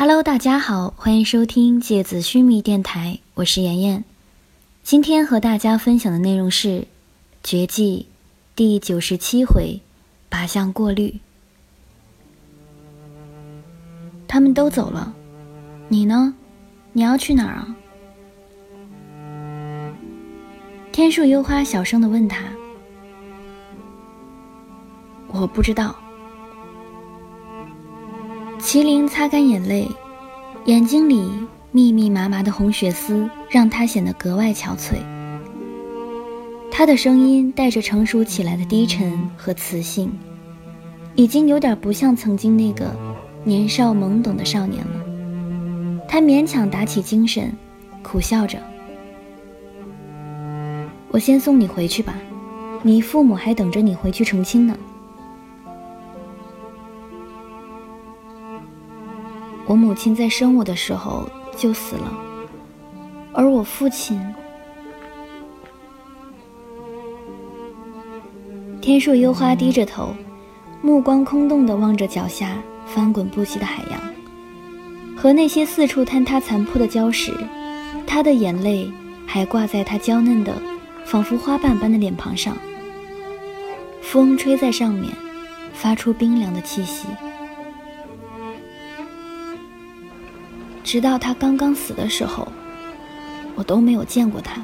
Hello，大家好，欢迎收听芥子须弥电台，我是妍妍。今天和大家分享的内容是《绝技》第九十七回“靶向过滤”。他们都走了，你呢？你要去哪儿啊？天树幽花小声的问他：“我不知道。”麒麟擦干眼泪，眼睛里密密麻麻的红血丝让他显得格外憔悴。他的声音带着成熟起来的低沉和磁性，已经有点不像曾经那个年少懵懂的少年了。他勉强打起精神，苦笑着：“我先送你回去吧，你父母还等着你回去成亲呢。”我母亲在生我的时候就死了，而我父亲……天树幽花低着头，目光空洞地望着脚下翻滚不息的海洋，和那些四处坍塌残破的礁石，她的眼泪还挂在她娇嫩的、仿佛花瓣般的脸庞上。风吹在上面，发出冰凉的气息。直到他刚刚死的时候，我都没有见过他。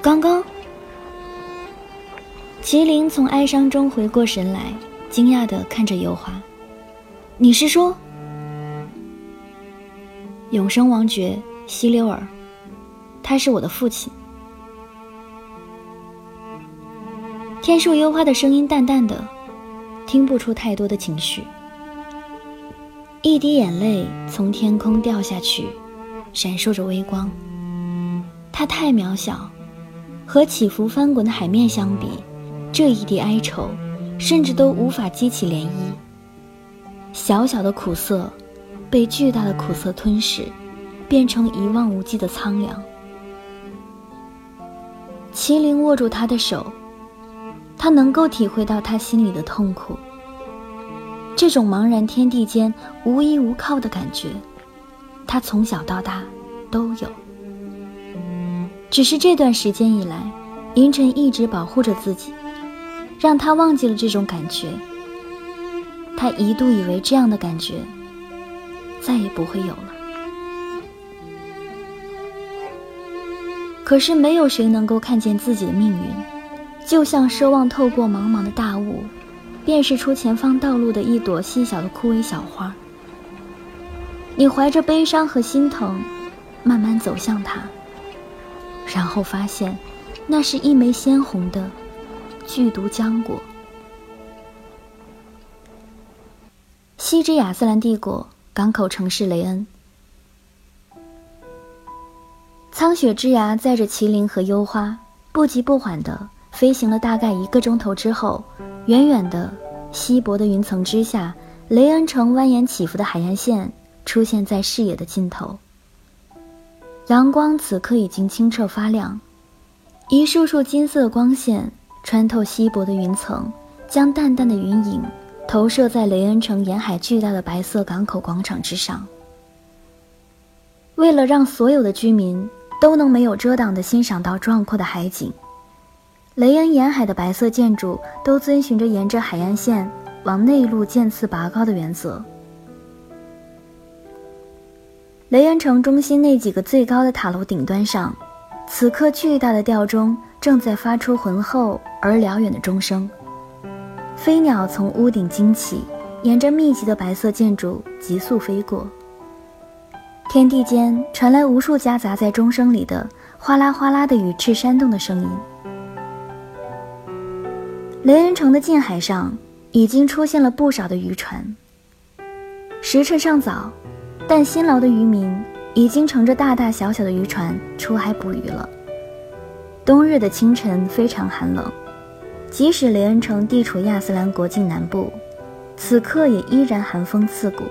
刚刚，麒麟从哀伤中回过神来，惊讶的看着幽花：“你是说，永生王爵希留尔，他是我的父亲？”天树幽花的声音淡淡的，听不出太多的情绪。一滴眼泪从天空掉下去，闪烁着微光。它太渺小，和起伏翻滚的海面相比，这一滴哀愁甚至都无法激起涟漪。小小的苦涩，被巨大的苦涩吞噬，变成一望无际的苍凉。麒麟握住他的手，他能够体会到他心里的痛苦。这种茫然天地间无依无靠的感觉，他从小到大都有。只是这段时间以来，银尘一直保护着自己，让他忘记了这种感觉。他一度以为这样的感觉再也不会有了。可是没有谁能够看见自己的命运，就像奢望透过茫茫的大雾。辨识出前方道路的一朵细小的枯萎小花。你怀着悲伤和心疼，慢慢走向它，然后发现，那是一枚鲜红的剧毒浆果。西之亚斯兰帝国港口城市雷恩，苍雪之牙载着麒麟和幽花，不急不缓地飞行了大概一个钟头之后。远远的，稀薄的云层之下，雷恩城蜿蜒起伏的海岸线出现在视野的尽头。阳光此刻已经清澈发亮，一束束金色光线穿透稀薄的云层，将淡淡的云影投射在雷恩城沿海巨大的白色港口广场之上。为了让所有的居民都能没有遮挡地欣赏到壮阔的海景。雷恩沿海的白色建筑都遵循着沿着海岸线往内陆渐次拔高的原则。雷恩城中心那几个最高的塔楼顶端上，此刻巨大的吊钟正在发出浑厚而辽远的钟声。飞鸟从屋顶惊起，沿着密集的白色建筑急速飞过。天地间传来无数夹杂在钟声里的哗啦哗啦的羽翅扇动的声音。雷恩城的近海上已经出现了不少的渔船。时辰尚早，但辛劳的渔民已经乘着大大小小的渔船出海捕鱼了。冬日的清晨非常寒冷，即使雷恩城地处亚斯兰国境南部，此刻也依然寒风刺骨。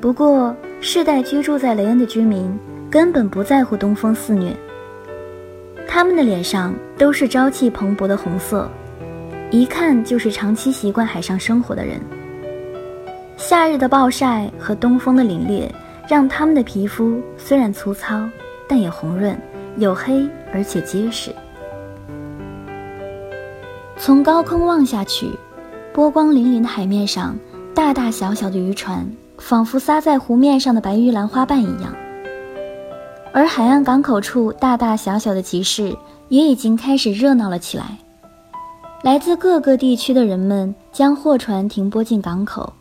不过，世代居住在雷恩的居民根本不在乎东风肆虐，他们的脸上都是朝气蓬勃的红色。一看就是长期习惯海上生活的人，夏日的暴晒和东风的凛冽，让他们的皮肤虽然粗糙，但也红润、黝黑，而且结实。从高空望下去，波光粼粼的海面上，大大小小的渔船仿佛撒在湖面上的白玉兰花瓣一样。而海岸港口处，大大小小的集市也已经开始热闹了起来。来自各个地区的人们将货船停泊进港口，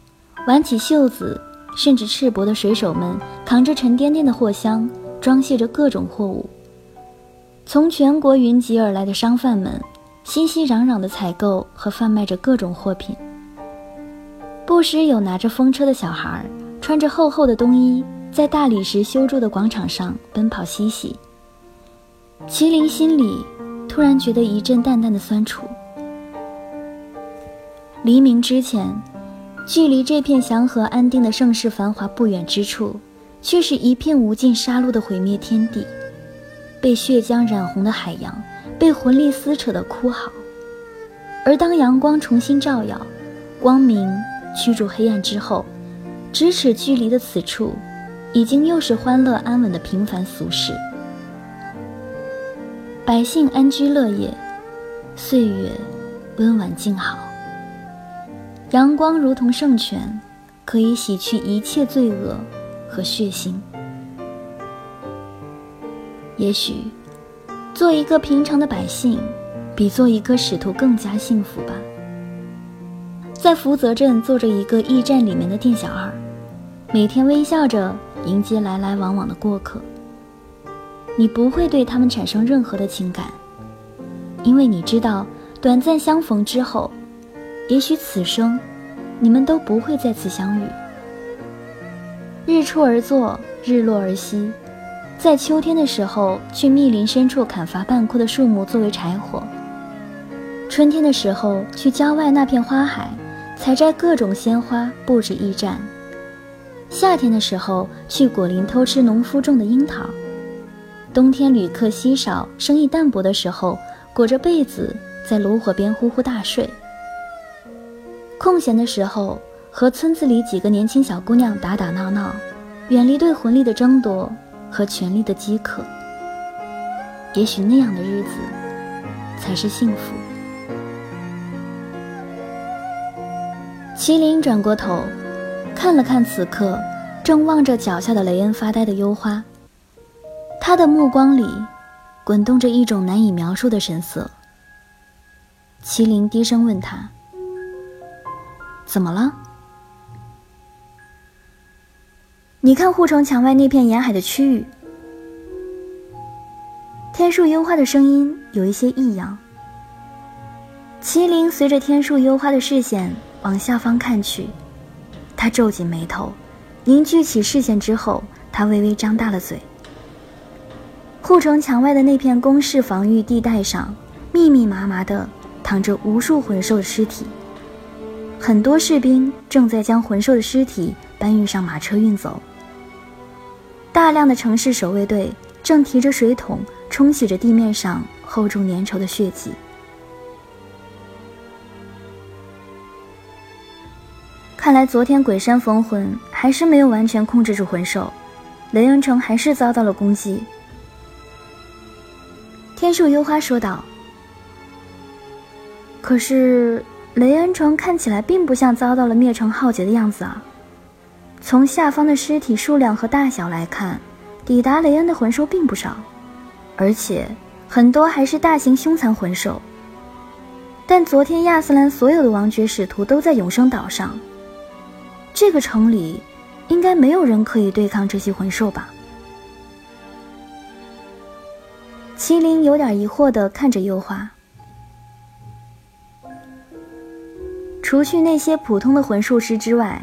挽起袖子，甚至赤膊的水手们扛着沉甸甸的货箱，装卸着各种货物。从全国云集而来的商贩们。熙熙攘攘的采购和贩卖着各种货品，不时有拿着风车的小孩，穿着厚厚的冬衣，在大理石修筑的广场上奔跑嬉戏。麒麟心里突然觉得一阵淡淡的酸楚。黎明之前，距离这片祥和安定的盛世繁华不远之处，却是一片无尽杀戮的毁灭天地，被血浆染红的海洋。被魂力撕扯的哭嚎，而当阳光重新照耀，光明驱逐黑暗之后，咫尺距离的此处，已经又是欢乐安稳的平凡俗世。百姓安居乐业，岁月温婉静好。阳光如同圣泉，可以洗去一切罪恶和血腥。也许。做一个平常的百姓，比做一个使徒更加幸福吧。在福泽镇做着一个驿站里面的店小二，每天微笑着迎接来来往往的过客。你不会对他们产生任何的情感，因为你知道，短暂相逢之后，也许此生你们都不会再次相遇。日出而作，日落而息。在秋天的时候，去密林深处砍伐半枯的树木作为柴火；春天的时候，去郊外那片花海，采摘各种鲜花布置驿站；夏天的时候，去果林偷吃农夫种的樱桃；冬天旅客稀少、生意淡薄的时候，裹着被子在炉火边呼呼大睡；空闲的时候，和村子里几个年轻小姑娘打打闹闹，远离对魂力的争夺。和权力的饥渴，也许那样的日子才是幸福。麒麟转过头，看了看此刻正望着脚下的雷恩发呆的幽花，他的目光里滚动着一种难以描述的神色。麒麟低声问他：“怎么了？”你看护城墙外那片沿海的区域，天树幽花的声音有一些异样。麒麟随着天树幽花的视线往下方看去，他皱紧眉头，凝聚起视线之后，他微微张大了嘴。护城墙外的那片工事防御地带上，密密麻麻的躺着无数魂兽的尸体，很多士兵正在将魂兽的尸体搬运上马车运走。大量的城市守卫队正提着水桶冲洗着地面上厚重粘稠的血迹。看来昨天鬼山封魂还是没有完全控制住魂兽，雷恩城还是遭到了攻击。天树幽花说道：“可是雷恩城看起来并不像遭到了灭城浩劫的样子啊。”从下方的尸体数量和大小来看，抵达雷恩的魂兽并不少，而且很多还是大型凶残魂兽。但昨天亚斯兰所有的王爵使徒都在永生岛上，这个城里应该没有人可以对抗这些魂兽吧？麒麟有点疑惑地看着幽花，除去那些普通的魂术师之外。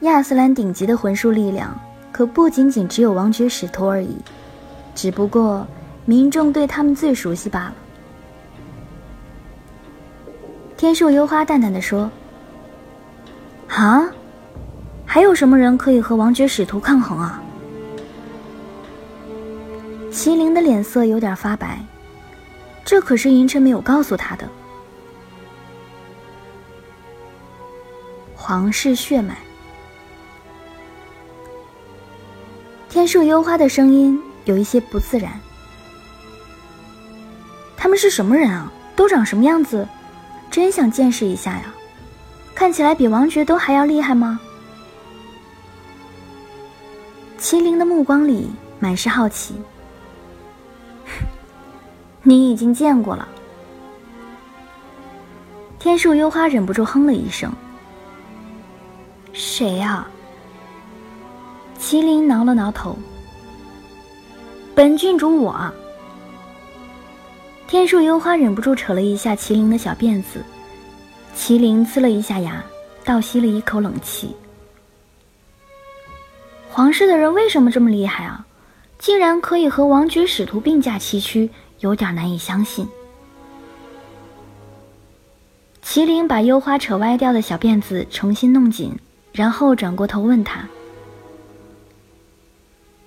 亚斯兰顶级的魂术力量，可不仅仅只有王爵使徒而已，只不过民众对他们最熟悉罢了。天树幽花淡淡的说：“啊，还有什么人可以和王爵使徒抗衡啊？”麒麟的脸色有点发白，这可是银尘没有告诉他的，皇室血脉。天树幽花的声音有一些不自然。他们是什么人啊？都长什么样子？真想见识一下呀！看起来比王爵都还要厉害吗？麒麟的目光里满是好奇。你已经见过了。天树幽花忍不住哼了一声。谁呀？麒麟挠了挠头。本郡主我。天树幽花忍不住扯了一下麒麟的小辫子，麒麟呲了一下牙，倒吸了一口冷气。皇室的人为什么这么厉害啊？竟然可以和王爵使徒并驾齐驱，有点难以相信。麒麟把幽花扯歪掉的小辫子重新弄紧，然后转过头问他：“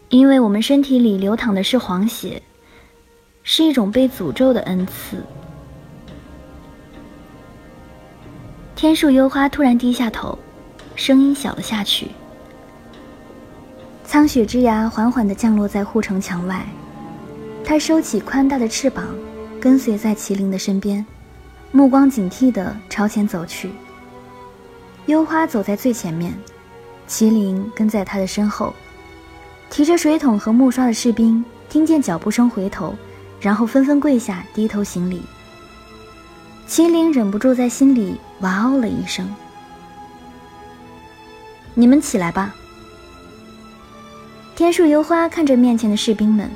因为我们身体里流淌的是黄血。”是一种被诅咒的恩赐。天树幽花突然低下头，声音小了下去。苍雪之牙缓缓地降落在护城墙外，它收起宽大的翅膀，跟随在麒麟的身边，目光警惕地朝前走去。幽花走在最前面，麒麟跟在他的身后。提着水桶和木刷的士兵听见脚步声回头。然后纷纷跪下，低头行礼。麒麟忍不住在心里“哇哦”了一声。你们起来吧。天树幽花看着面前的士兵们。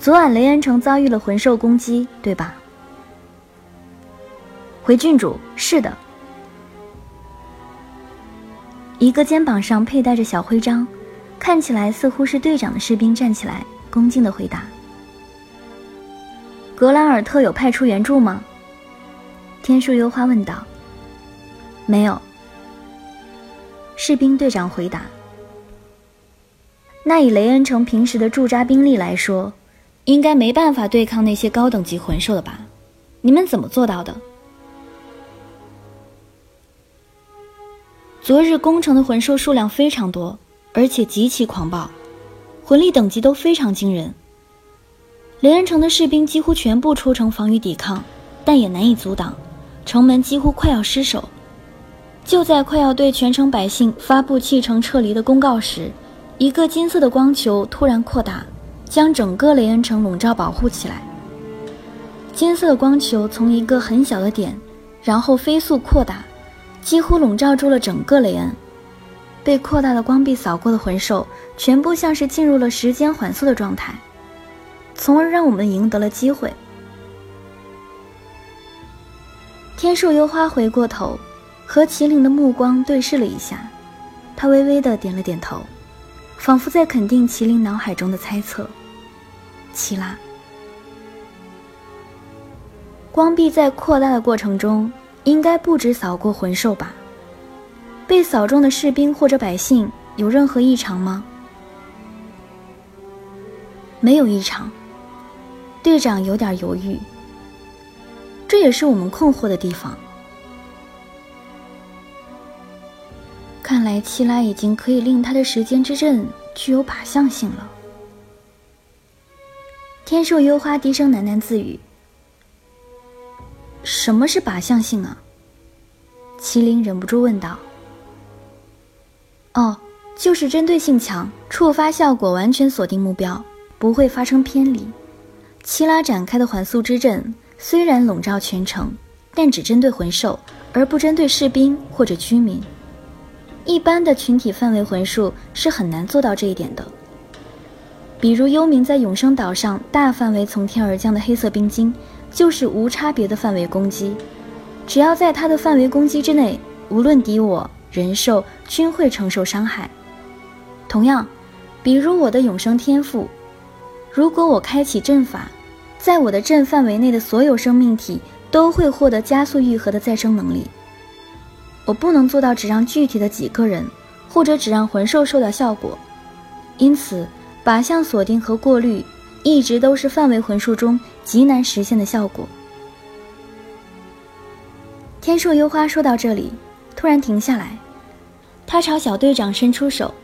昨晚雷恩城遭遇了魂兽攻击，对吧？回郡主，是的。一个肩膀上佩戴着小徽章，看起来似乎是队长的士兵站起来，恭敬的回答。格兰尔特有派出援助吗？天树幽花问道。没有。士兵队长回答。那以雷恩城平时的驻扎兵力来说，应该没办法对抗那些高等级魂兽的吧？你们怎么做到的？昨日攻城的魂兽数量非常多，而且极其狂暴，魂力等级都非常惊人。雷恩城的士兵几乎全部出城防御抵抗，但也难以阻挡，城门几乎快要失守。就在快要对全城百姓发布弃城撤离的公告时，一个金色的光球突然扩大，将整个雷恩城笼罩保护起来。金色的光球从一个很小的点，然后飞速扩大，几乎笼罩住了整个雷恩。被扩大的光壁扫过的魂兽，全部像是进入了时间缓速的状态。从而让我们赢得了机会。天树幽花回过头，和麒麟的目光对视了一下，他微微的点了点头，仿佛在肯定麒麟脑海中的猜测。奇拉，光壁在扩大的过程中，应该不止扫过魂兽吧？被扫中的士兵或者百姓有任何异常吗？没有异常。队长有点犹豫，这也是我们困惑的地方。看来七拉已经可以令他的时间之阵具有靶向性了。天树幽花低声喃喃自语：“什么是靶向性啊？”麒麟忍不住问道。“哦，就是针对性强，触发效果完全锁定目标，不会发生偏离。”七拉展开的缓速之阵虽然笼罩全城，但只针对魂兽，而不针对士兵或者居民。一般的群体范围魂术是很难做到这一点的。比如幽冥在永生岛上大范围从天而降的黑色冰晶，就是无差别的范围攻击，只要在他的范围攻击之内，无论敌我人兽均会承受伤害。同样，比如我的永生天赋，如果我开启阵法。在我的阵范围内的所有生命体都会获得加速愈合的再生能力。我不能做到只让具体的几个人，或者只让魂兽受到效果。因此，靶向锁定和过滤一直都是范围魂术中极难实现的效果。天树幽花说到这里，突然停下来，他朝小队长伸出手：“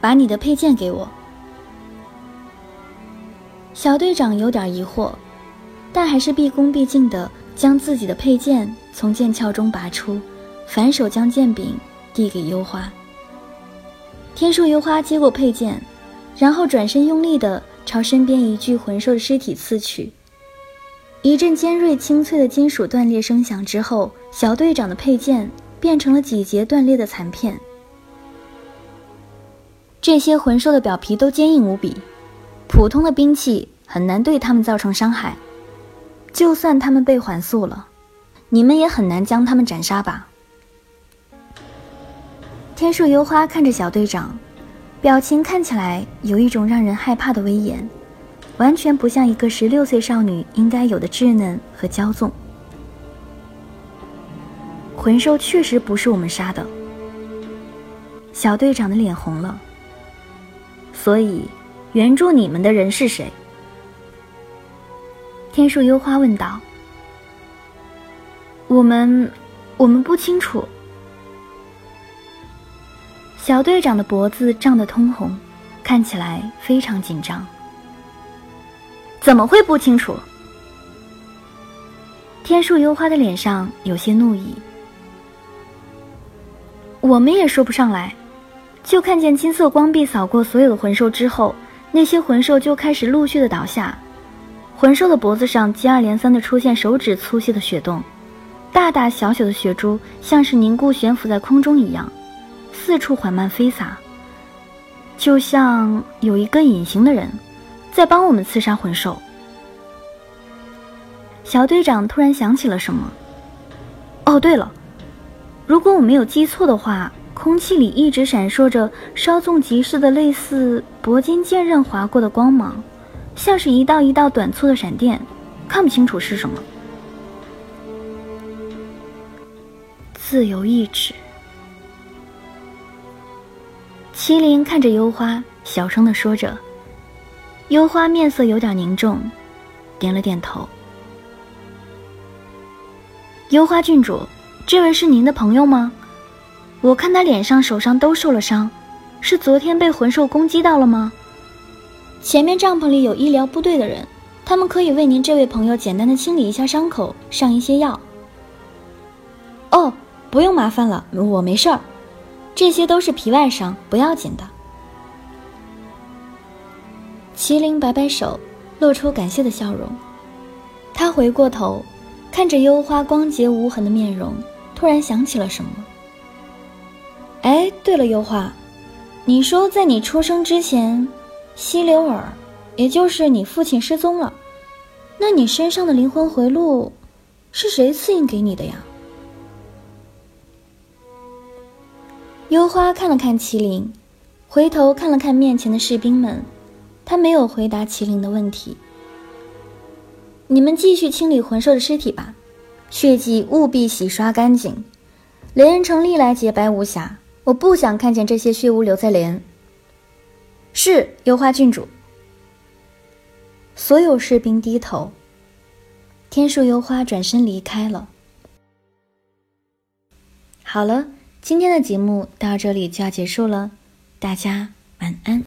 把你的佩剑给我。小队长有点疑惑，但还是毕恭毕敬地将自己的佩剑从剑鞘中拔出，反手将剑柄递给幽花。天树幽花接过佩剑，然后转身用力地朝身边一具魂兽的尸体刺去。一阵尖锐清脆的金属断裂声响之后，小队长的佩剑变成了几节断裂的残片。这些魂兽的表皮都坚硬无比，普通的兵器很难对他们造成伤害。就算他们被缓速了，你们也很难将他们斩杀吧？天树幽花看着小队长，表情看起来有一种让人害怕的威严。完全不像一个十六岁少女应该有的稚嫩和骄纵。魂兽确实不是我们杀的。小队长的脸红了。所以，援助你们的人是谁？天树幽花问道。我们，我们不清楚。小队长的脖子涨得通红，看起来非常紧张。怎么会不清楚？天树幽花的脸上有些怒意。我们也说不上来，就看见金色光壁扫过所有的魂兽之后，那些魂兽就开始陆续的倒下，魂兽的脖子上接二连三的出现手指粗细的血洞，大大小小的血珠像是凝固悬浮在空中一样，四处缓慢飞洒，就像有一个隐形的人。在帮我们刺杀魂兽。小队长突然想起了什么。哦，对了，如果我没有记错的话，空气里一直闪烁着稍纵即逝的类似铂金剑刃划过的光芒，像是一道一道短促的闪电，看不清楚是什么。自由意志。麒麟看着幽花，小声的说着。幽花面色有点凝重，点了点头。幽花郡主，这位是您的朋友吗？我看他脸上、手上都受了伤，是昨天被魂兽攻击到了吗？前面帐篷里有医疗部队的人，他们可以为您这位朋友简单的清理一下伤口，上一些药。哦，不用麻烦了，我没事儿，这些都是皮外伤，不要紧的。麒麟摆摆手，露出感谢的笑容。他回过头，看着幽花光洁无痕的面容，突然想起了什么。哎，对了，幽花，你说在你出生之前，西流尔，也就是你父亲失踪了，那你身上的灵魂回路，是谁赐印给你的呀？幽花看了看麒麟，回头看了看面前的士兵们。他没有回答麒麟的问题。你们继续清理魂兽的尸体吧，血迹务必洗刷干净。雷恩城历来洁白无瑕，我不想看见这些血污留在雷恩。是幽花郡主。所有士兵低头。天树幽花转身离开了。好了，今天的节目到这里就要结束了，大家晚安。